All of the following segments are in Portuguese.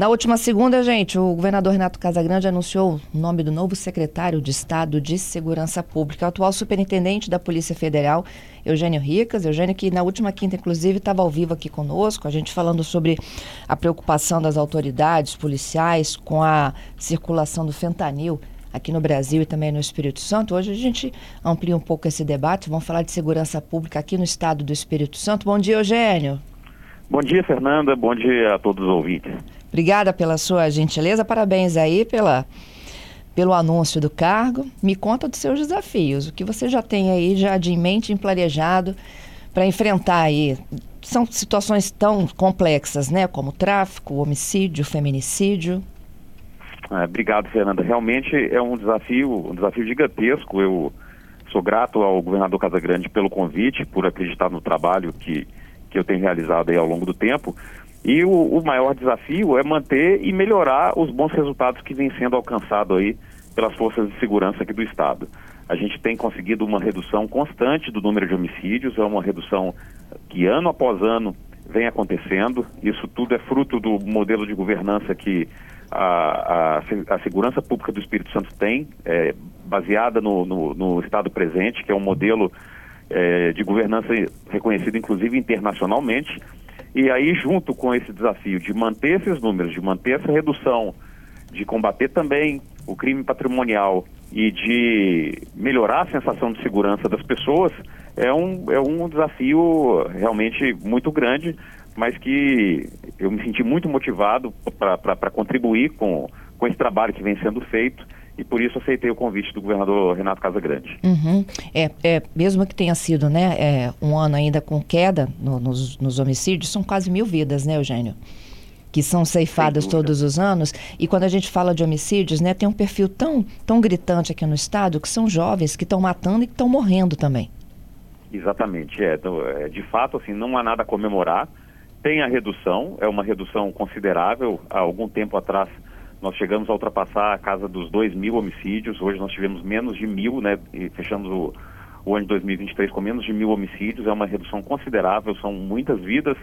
Na última segunda, gente, o governador Renato Casagrande anunciou o nome do novo secretário de Estado de Segurança Pública, o atual superintendente da Polícia Federal, Eugênio Ricas. Eugênio, que na última quinta, inclusive, estava ao vivo aqui conosco, a gente falando sobre a preocupação das autoridades policiais com a circulação do fentanil aqui no Brasil e também no Espírito Santo. Hoje a gente amplia um pouco esse debate, vamos falar de segurança pública aqui no estado do Espírito Santo. Bom dia, Eugênio. Bom dia, Fernanda. Bom dia a todos os ouvintes. Obrigada pela sua gentileza, parabéns aí pela, pelo anúncio do cargo. Me conta dos seus desafios, o que você já tem aí já de mente emparejado para enfrentar aí. São situações tão complexas, né, como tráfico, homicídio, feminicídio. É, obrigado, Fernanda. Realmente é um desafio, um desafio gigantesco. Eu sou grato ao governador Casagrande pelo convite, por acreditar no trabalho que, que eu tenho realizado aí ao longo do tempo. E o, o, maior desafio é manter e melhorar os bons resultados que vêm sendo alcançados aí pelas forças de segurança aqui do Estado. A gente tem conseguido uma redução constante do número de homicídios, é uma redução que ano após ano vem acontecendo. Isso tudo é fruto do modelo de governança que a, a, a segurança pública do Espírito Santo tem, é, baseada no, no, no, Estado presente, que é um modelo é, de governança reconhecido inclusive internacionalmente. E aí, junto com esse desafio de manter esses números, de manter essa redução, de combater também o crime patrimonial e de melhorar a sensação de segurança das pessoas, é um, é um desafio realmente muito grande, mas que eu me senti muito motivado para contribuir com, com esse trabalho que vem sendo feito e por isso aceitei o convite do governador Renato Casagrande. Uhum. É, é, mesmo que tenha sido né, é, um ano ainda com queda no, nos, nos, homicídios, são quase mil vidas, né, Eugênio? Que são ceifadas todos os anos. E quando a gente fala de homicídios, né, tem um perfil tão, tão gritante aqui no Estado que são jovens que estão matando e que estão morrendo também. Exatamente. É, então, é, de fato, assim, não há nada a comemorar. Tem a redução, é uma redução considerável. Há algum tempo atrás nós chegamos a ultrapassar a casa dos 2 mil homicídios. Hoje nós tivemos menos de mil, né? E fechamos o, o ano de 2023 com menos de mil homicídios. É uma redução considerável. São muitas vidas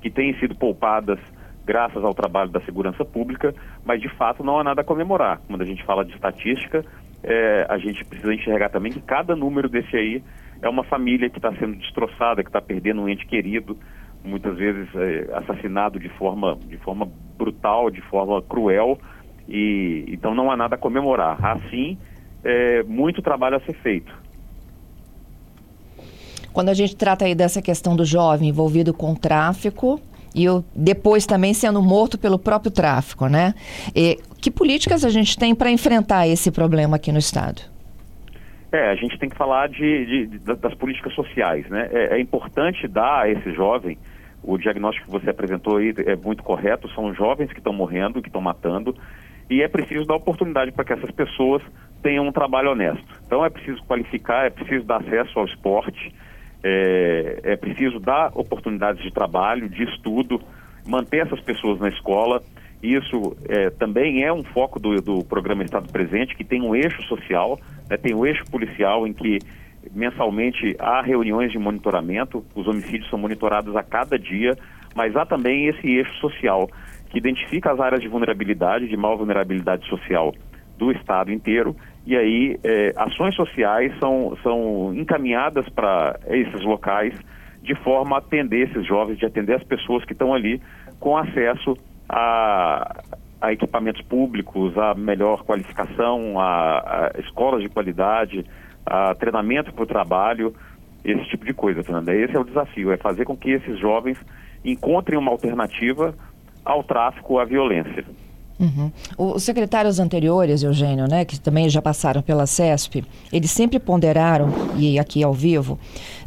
que têm sido poupadas graças ao trabalho da segurança pública, mas de fato não há nada a comemorar. Quando a gente fala de estatística, é, a gente precisa enxergar também que cada número desse aí é uma família que está sendo destroçada, que está perdendo um ente querido, muitas vezes é, assassinado de forma, de forma brutal, de forma cruel, e então não há nada a comemorar. Assim, é, muito trabalho a ser feito. Quando a gente trata aí dessa questão do jovem envolvido com tráfico e eu, depois também sendo morto pelo próprio tráfico, né? E, que políticas a gente tem para enfrentar esse problema aqui no Estado? É, a gente tem que falar de, de, de das políticas sociais, né? É, é, importante dar a esse jovem o diagnóstico que você apresentou aí é muito correto. São jovens que estão morrendo, que estão matando, e é preciso dar oportunidade para que essas pessoas tenham um trabalho honesto. Então é preciso qualificar, é preciso dar acesso ao esporte, é, é preciso dar oportunidades de trabalho, de estudo, manter essas pessoas na escola. Isso é, também é um foco do, do programa Estado Presente, que tem um eixo social, né, tem um eixo policial em que mensalmente há reuniões de monitoramento, os homicídios são monitorados a cada dia, mas há também esse eixo social que identifica as áreas de vulnerabilidade, de maior vulnerabilidade social do Estado inteiro, e aí é, ações sociais são, são encaminhadas para esses locais de forma a atender esses jovens, de atender as pessoas que estão ali com acesso a, a equipamentos públicos, a melhor qualificação, a, a escolas de qualidade, a treinamento para o trabalho, esse tipo de coisa, Fernanda. Esse é o desafio, é fazer com que esses jovens encontrem uma alternativa ao tráfico, à violência. Uhum. Os secretários anteriores, Eugênio, né, que também já passaram pela CESP, eles sempre ponderaram, e aqui ao vivo,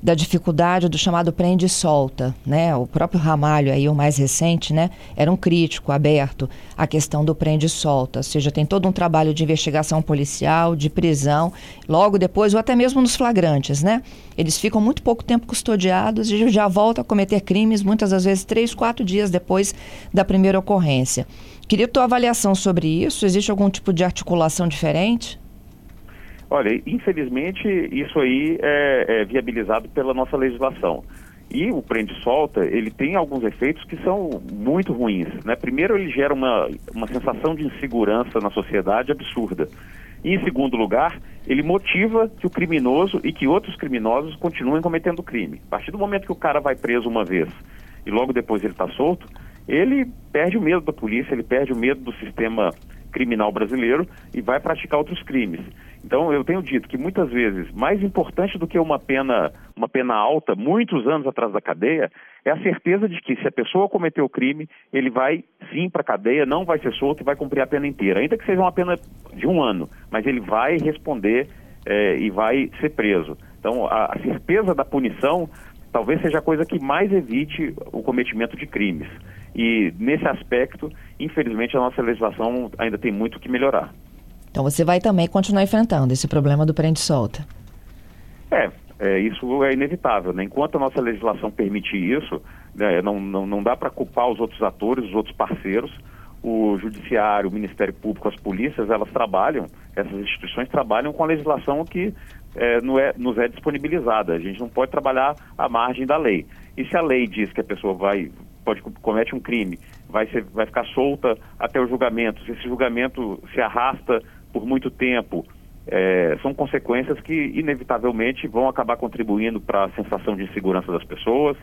da dificuldade do chamado prende e solta. Né? O próprio Ramalho, aí, o mais recente, né, era um crítico aberto à questão do prende e solta. Ou seja, tem todo um trabalho de investigação policial, de prisão, logo depois, ou até mesmo nos flagrantes. Né? Eles ficam muito pouco tempo custodiados e já voltam a cometer crimes, muitas das vezes três, quatro dias depois da primeira ocorrência. Queria tua avaliação sobre isso. Existe algum tipo de articulação diferente? Olha, infelizmente isso aí é, é viabilizado pela nossa legislação. E o prende-solta, ele tem alguns efeitos que são muito ruins. Né? Primeiro, ele gera uma, uma sensação de insegurança na sociedade absurda. E, em segundo lugar, ele motiva que o criminoso e que outros criminosos continuem cometendo crime. A partir do momento que o cara vai preso uma vez e logo depois ele está solto, ele perde o medo da polícia, ele perde o medo do sistema criminal brasileiro e vai praticar outros crimes. Então, eu tenho dito que muitas vezes, mais importante do que uma pena, uma pena alta, muitos anos atrás da cadeia, é a certeza de que se a pessoa cometeu o crime, ele vai sim para a cadeia, não vai ser solto e vai cumprir a pena inteira, ainda que seja uma pena de um ano, mas ele vai responder eh, e vai ser preso. Então, a, a certeza da punição talvez seja a coisa que mais evite o cometimento de crimes. E nesse aspecto, infelizmente, a nossa legislação ainda tem muito que melhorar. Então você vai também continuar enfrentando esse problema do prende-solta. É, é, isso é inevitável. Né? Enquanto a nossa legislação permite isso, né, não, não, não dá para culpar os outros atores, os outros parceiros. O Judiciário, o Ministério Público, as polícias, elas trabalham, essas instituições trabalham com a legislação que é, não é, nos é disponibilizada. A gente não pode trabalhar à margem da lei. E se a lei diz que a pessoa vai, pode comete um crime, vai, ser, vai ficar solta até o julgamento, se esse julgamento se arrasta por muito tempo, é, são consequências que inevitavelmente vão acabar contribuindo para a sensação de insegurança das pessoas,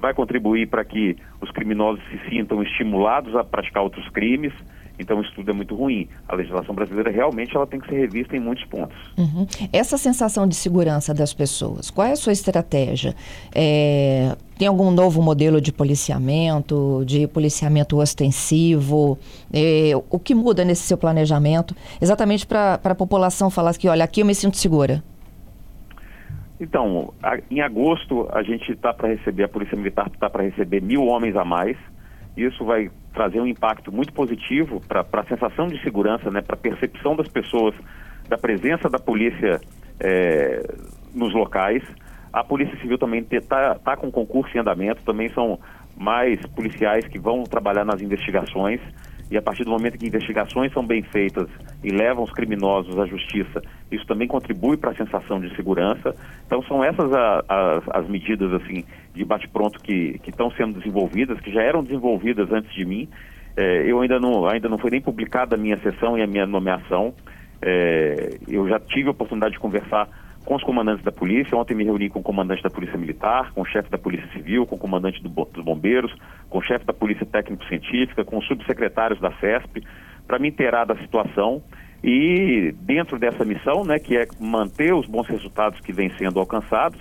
vai contribuir para que os criminosos se sintam estimulados a praticar outros crimes. Então isso tudo é muito ruim. A legislação brasileira realmente ela tem que ser revista em muitos pontos. Uhum. Essa sensação de segurança das pessoas, qual é a sua estratégia? É, tem algum novo modelo de policiamento, de policiamento ostensivo? É, o que muda nesse seu planejamento? Exatamente para a população falar que, olha, aqui eu me sinto segura. Então, a, em agosto a gente está para receber, a Polícia Militar está para receber mil homens a mais. Isso vai trazer um impacto muito positivo para a sensação de segurança, né, para a percepção das pessoas da presença da polícia é, nos locais. A Polícia Civil também está tá com concurso em andamento, também são mais policiais que vão trabalhar nas investigações e a partir do momento que investigações são bem feitas e levam os criminosos à justiça, isso também contribui para a sensação de segurança. Então são essas a, a, as medidas assim de bate-pronto que estão sendo desenvolvidas, que já eram desenvolvidas antes de mim. É, eu ainda não, ainda não foi nem publicada a minha sessão e a minha nomeação. É, eu já tive a oportunidade de conversar com os comandantes da polícia. Ontem me reuni com o comandante da Polícia Militar, com o chefe da Polícia Civil, com o comandante do, dos bombeiros, com o chefe da Polícia Técnico-Científica, com os subsecretários da CESP, para me inteirar da situação e dentro dessa missão, né, que é manter os bons resultados que vêm sendo alcançados,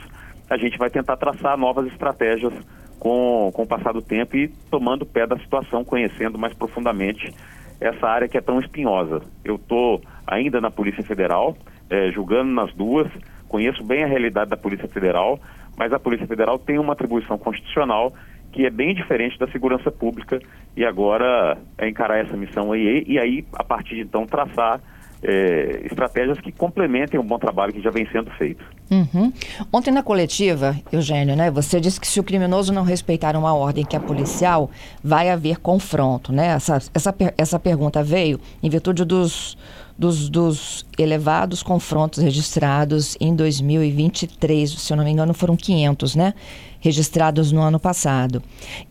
a gente vai tentar traçar novas estratégias com, com o passar do tempo e tomando pé da situação, conhecendo mais profundamente essa área que é tão espinhosa. Eu estou ainda na Polícia Federal, é, julgando nas duas, conheço bem a realidade da Polícia Federal, mas a Polícia Federal tem uma atribuição constitucional que é bem diferente da segurança pública e agora é encarar essa missão aí e aí, a partir de então, traçar é, estratégias que complementem o bom trabalho que já vem sendo feito. Uhum. Ontem na coletiva, Eugênio, né, você disse que se o criminoso não respeitar uma ordem que é policial, vai haver confronto, né? Essa, essa, essa pergunta veio em virtude dos, dos, dos elevados confrontos registrados em 2023, se eu não me engano foram 500, né? Registrados no ano passado.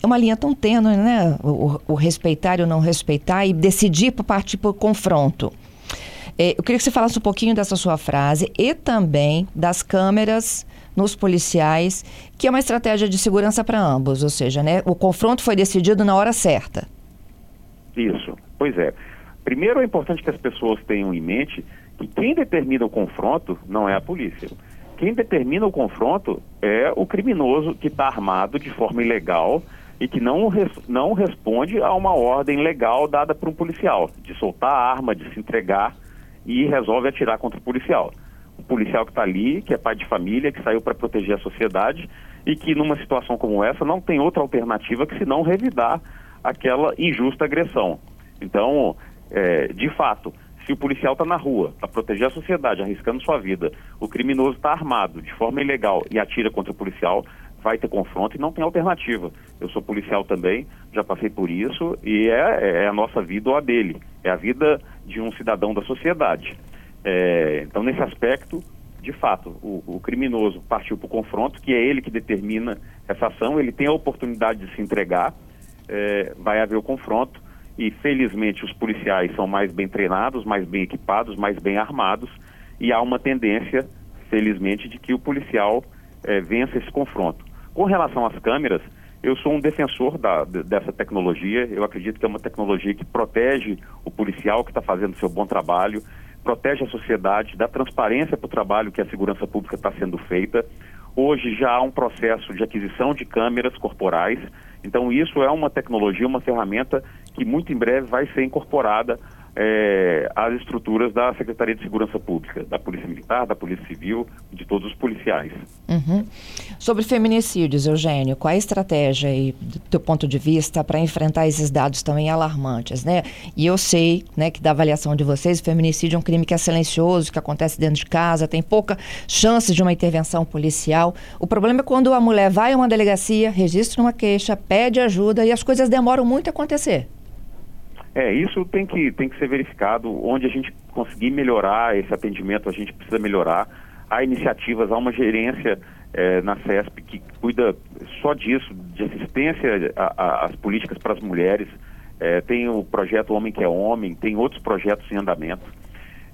É uma linha tão tênue, né? O, o respeitar e o não respeitar e decidir partir por confronto. É, eu queria que você falasse um pouquinho dessa sua frase e também das câmeras nos policiais, que é uma estratégia de segurança para ambos, ou seja, né, o confronto foi decidido na hora certa. Isso, pois é. Primeiro é importante que as pessoas tenham em mente que quem determina o confronto não é a polícia. Quem determina o confronto é o criminoso que está armado de forma ilegal e que não, res, não responde a uma ordem legal dada por um policial, de soltar a arma, de se entregar e resolve atirar contra o policial. O policial que está ali, que é pai de família, que saiu para proteger a sociedade e que numa situação como essa não tem outra alternativa que se não revidar aquela injusta agressão. Então, é, de fato, se o policial está na rua para proteger a sociedade, arriscando sua vida, o criminoso está armado de forma ilegal e atira contra o policial, vai ter confronto e não tem alternativa. Eu sou policial também, já passei por isso e é, é a nossa vida ou a dele, é a vida de um cidadão da sociedade. É, então, nesse aspecto, de fato, o, o criminoso partiu para o confronto, que é ele que determina essa ação, ele tem a oportunidade de se entregar, é, vai haver o confronto e felizmente os policiais são mais bem treinados, mais bem equipados, mais bem armados e há uma tendência, felizmente, de que o policial é, vença esse confronto. Com relação às câmeras, eu sou um defensor da, dessa tecnologia. Eu acredito que é uma tecnologia que protege o policial que está fazendo seu bom trabalho, protege a sociedade, dá transparência para o trabalho que a segurança pública está sendo feita. Hoje já há um processo de aquisição de câmeras corporais. Então, isso é uma tecnologia, uma ferramenta que muito em breve vai ser incorporada é, às estruturas da Secretaria de Segurança Pública, da Polícia Militar, da Polícia Civil, de todos os policiais. Uhum. Sobre feminicídios, Eugênio, qual a estratégia aí, do teu ponto de vista, para enfrentar esses dados também alarmantes, né? E eu sei, né, que da avaliação de vocês, o feminicídio é um crime que é silencioso, que acontece dentro de casa, tem pouca chance de uma intervenção policial. O problema é quando a mulher vai a uma delegacia, registra uma queixa, pede ajuda e as coisas demoram muito a acontecer. É, isso tem que, tem que ser verificado. Onde a gente conseguir melhorar esse atendimento, a gente precisa melhorar. Há iniciativas, há uma gerência é, na CESP que cuida só disso, de assistência às políticas para as mulheres. É, tem o projeto Homem que é Homem, tem outros projetos em andamento.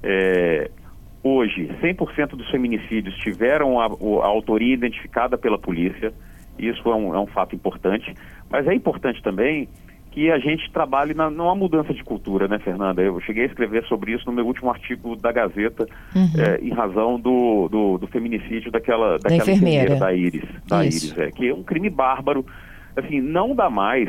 É, hoje, 100% dos feminicídios tiveram a, a, autoria identificada pela polícia. Isso é um, é um fato importante. Mas é importante também que a gente trabalhe na, numa mudança de cultura, né, Fernanda? Eu cheguei a escrever sobre isso no meu último artigo da Gazeta, uhum. é, em razão do, do, do, feminicídio daquela, daquela da enfermeira. da Iris, da Iris é, que é um crime bárbaro. Assim, não dá mais,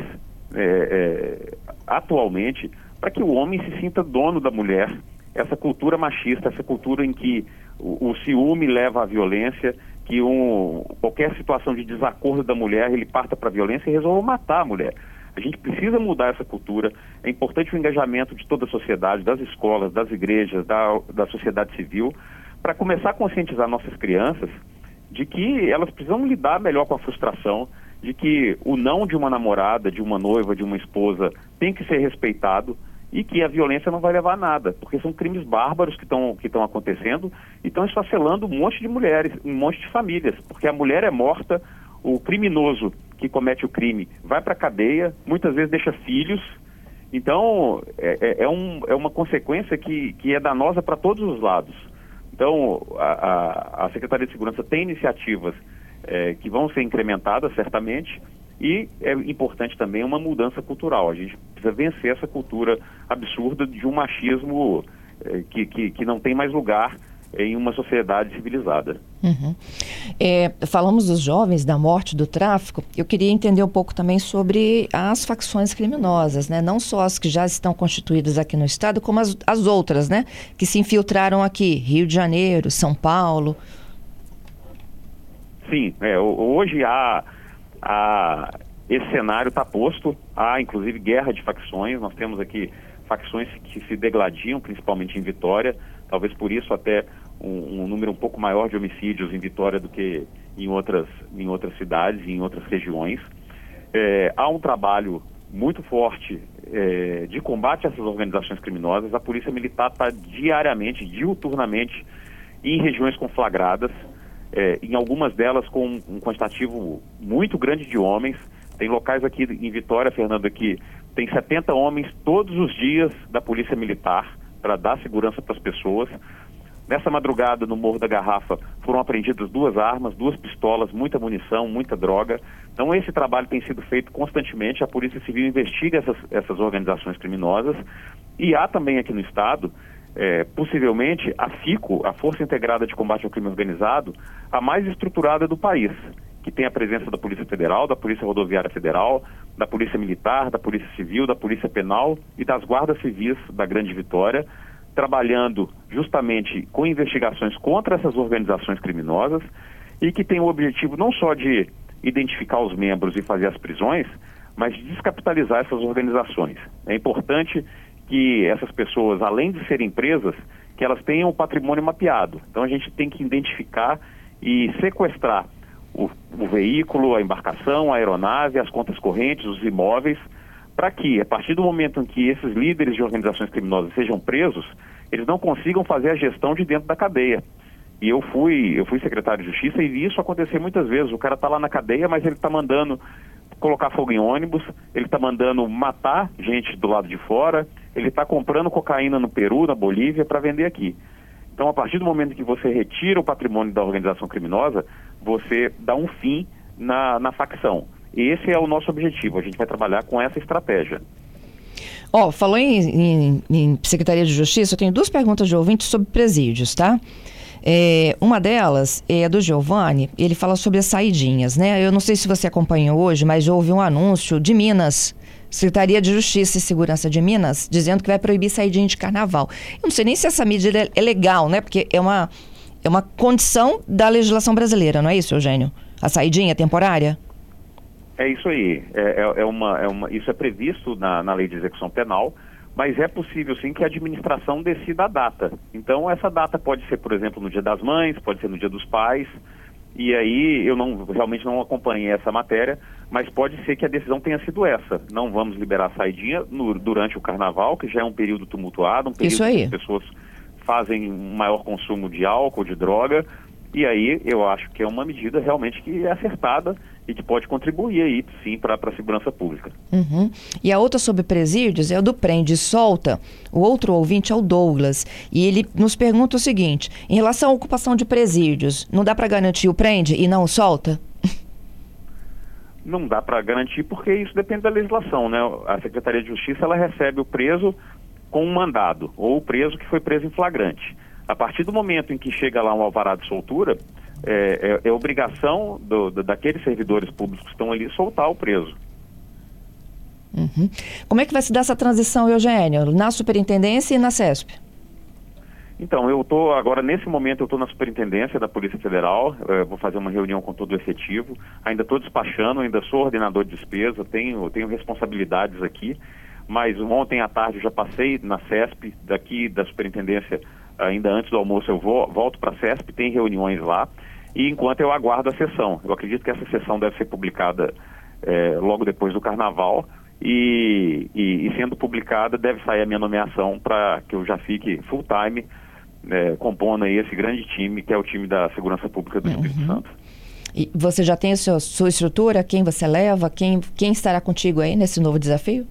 é, é, atualmente, para que o homem se sinta dono da mulher. Essa cultura machista, essa cultura em que o, o ciúme leva à violência, que um, qualquer situação de desacordo da mulher, ele parta para a violência e resolve matar a mulher. A gente precisa mudar essa cultura. É importante o engajamento de toda a sociedade, das escolas, das igrejas, da, da sociedade civil, para começar a conscientizar nossas crianças de que elas precisam lidar melhor com a frustração, de que o não de uma namorada, de uma noiva, de uma esposa tem que ser respeitado e que a violência não vai levar a nada, porque são crimes bárbaros que estão que acontecendo e estão esfacelando um monte de mulheres, um monte de famílias, porque a mulher é morta, o criminoso que comete o crime vai para a cadeia, muitas vezes deixa filhos. Então, é, é, é, um, é uma consequência que, que é danosa para todos os lados. Então, a, a, Secretaria de Segurança tem iniciativas é, que vão ser incrementadas, certamente, e é importante também uma mudança cultural. A gente precisa vencer essa cultura absurda de um machismo é, que, que, que não tem mais lugar em uma sociedade civilizada. Uhum. É, falamos dos jovens, da morte, do tráfico. Eu queria entender um pouco também sobre as facções criminosas, né? Não só as que já estão constituídas aqui no estado, como as, as outras, né? Que se infiltraram aqui, Rio de Janeiro, São Paulo. Sim, é, hoje há, há esse cenário está posto, há inclusive guerra de facções. Nós temos aqui facções que se degladiam, principalmente em Vitória. Talvez por isso até um, um, número um pouco maior de homicídios em Vitória do que em outras, em outras cidades em outras regiões. É, há um trabalho muito forte é, de combate a essas organizações criminosas. A Polícia Militar está diariamente, diuturnamente, em regiões conflagradas, é, em algumas delas com um quantitativo muito grande de homens. Tem locais aqui em Vitória, Fernando, que tem 70 homens todos os dias da Polícia Militar para dar segurança para as pessoas. Nessa madrugada, no Morro da Garrafa, foram apreendidas duas armas, duas pistolas, muita munição, muita droga. Então, esse trabalho tem sido feito constantemente. A Polícia Civil investiga essas, essas organizações criminosas. E há também aqui no Estado, é, possivelmente, a FICO, a Força Integrada de Combate ao Crime Organizado, a mais estruturada do país, que tem a presença da Polícia Federal, da Polícia Rodoviária Federal, da Polícia Militar, da Polícia Civil, da Polícia Penal e das Guardas Civis da Grande Vitória trabalhando justamente com investigações contra essas organizações criminosas e que tem o objetivo não só de identificar os membros e fazer as prisões, mas de descapitalizar essas organizações. É importante que essas pessoas, além de serem presas, que elas tenham o patrimônio mapeado. Então a gente tem que identificar e sequestrar o, o veículo, a embarcação, a aeronave, as contas correntes, os imóveis, para que, a partir do momento em que esses líderes de organizações criminosas sejam presos, eles não consigam fazer a gestão de dentro da cadeia. E eu fui, eu fui secretário de Justiça e vi isso acontecer muitas vezes. O cara está lá na cadeia, mas ele está mandando colocar fogo em ônibus, ele está mandando matar gente do lado de fora, ele está comprando cocaína no Peru, na Bolívia, para vender aqui. Então, a partir do momento que você retira o patrimônio da organização criminosa, você dá um fim na, na facção. E esse é o nosso objetivo. A gente vai trabalhar com essa estratégia. Ó, oh, falou em, em, em, Secretaria de Justiça, eu tenho duas perguntas de ouvintes sobre presídios, tá? É, uma delas é do Giovanni, ele fala sobre as saidinhas, né? Eu não sei se você acompanhou hoje, mas houve um anúncio de Minas, Secretaria de Justiça e Segurança de Minas, dizendo que vai proibir saidinha de carnaval. Eu não sei nem se essa medida é legal, né? Porque é uma, é uma condição da legislação brasileira, não é isso, Eugênio? A saidinha temporária? É isso aí. É, é, é, uma, é uma, isso é previsto na, na lei de execução penal, mas é possível sim que a administração decida a data. Então, essa data pode ser, por exemplo, no Dia das Mães, pode ser no Dia dos Pais. E aí eu não realmente não acompanhei essa matéria, mas pode ser que a decisão tenha sido essa. Não vamos liberar a saidinha no, durante o carnaval, que já é um período tumultuado, um período que as pessoas fazem um maior consumo de álcool, de droga, e aí eu acho que é uma medida realmente que é acertada e que pode contribuir aí, sim, para a segurança pública. Uhum. E a outra sobre presídios é o do prende e solta. O outro ouvinte é o Douglas. E ele nos pergunta o seguinte: em relação à ocupação de presídios, não dá para garantir o prende e não o solta? Não dá para garantir porque isso depende da legislação, né? A Secretaria de Justiça ela recebe o preso com um mandado ou o preso que foi preso em flagrante. A partir do momento em que chega lá um alvará de soltura, é, é, é obrigação do, do, daqueles servidores públicos que estão ali soltar o preso. Uhum. Como é que vai se dar essa transição, Eugênio, na superintendência e na CESP? Então, eu estou agora, nesse momento, eu estou na superintendência da Polícia Federal, é, vou fazer uma reunião com todo o efetivo, ainda estou despachando, ainda sou ordenador de despesa, tenho, tenho responsabilidades aqui, mas ontem à tarde eu já passei na CESP, daqui da superintendência ainda antes do almoço eu vou, volto para a CESP, tem reuniões lá, e enquanto eu aguardo a sessão. Eu acredito que essa sessão deve ser publicada é, logo depois do carnaval, e, e, e, sendo publicada deve sair a minha nomeação para que eu já fique full time é, compondo aí esse grande time que é o time da segurança pública do Espírito uhum. Santo. E você já tem a sua, sua estrutura? Quem você leva? Quem, quem estará contigo aí nesse novo desafio?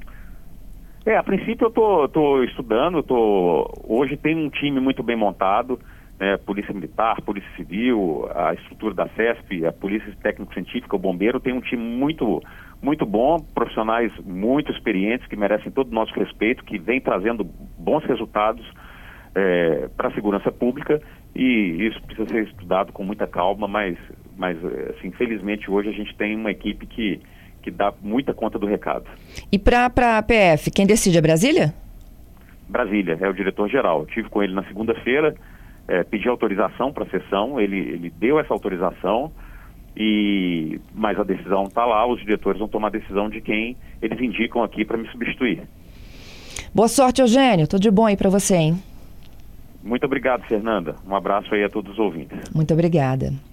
É, a princípio eu tô, tô estudando, tô, hoje tem um time muito bem montado, né, Polícia Militar, Polícia Civil, a estrutura da CESP, a Polícia Técnico-Científica, o Bombeiro, tem um time muito, muito bom, profissionais muito experientes, que merecem todo o nosso respeito, que vem trazendo bons resultados é, para a segurança pública e isso precisa ser estudado com muita calma, mas, mas assim, felizmente hoje a gente tem uma equipe que que dá muita conta do recado. E para a PF, quem decide é Brasília? Brasília, é o diretor-geral. Tive com ele na segunda-feira, é, pedi autorização para a sessão, ele, ele deu essa autorização, e mas a decisão está lá, os diretores vão tomar a decisão de quem eles indicam aqui para me substituir. Boa sorte, Eugênio. Tudo de bom aí para você, hein? Muito obrigado, Fernanda. Um abraço aí a todos os ouvintes. Muito obrigada.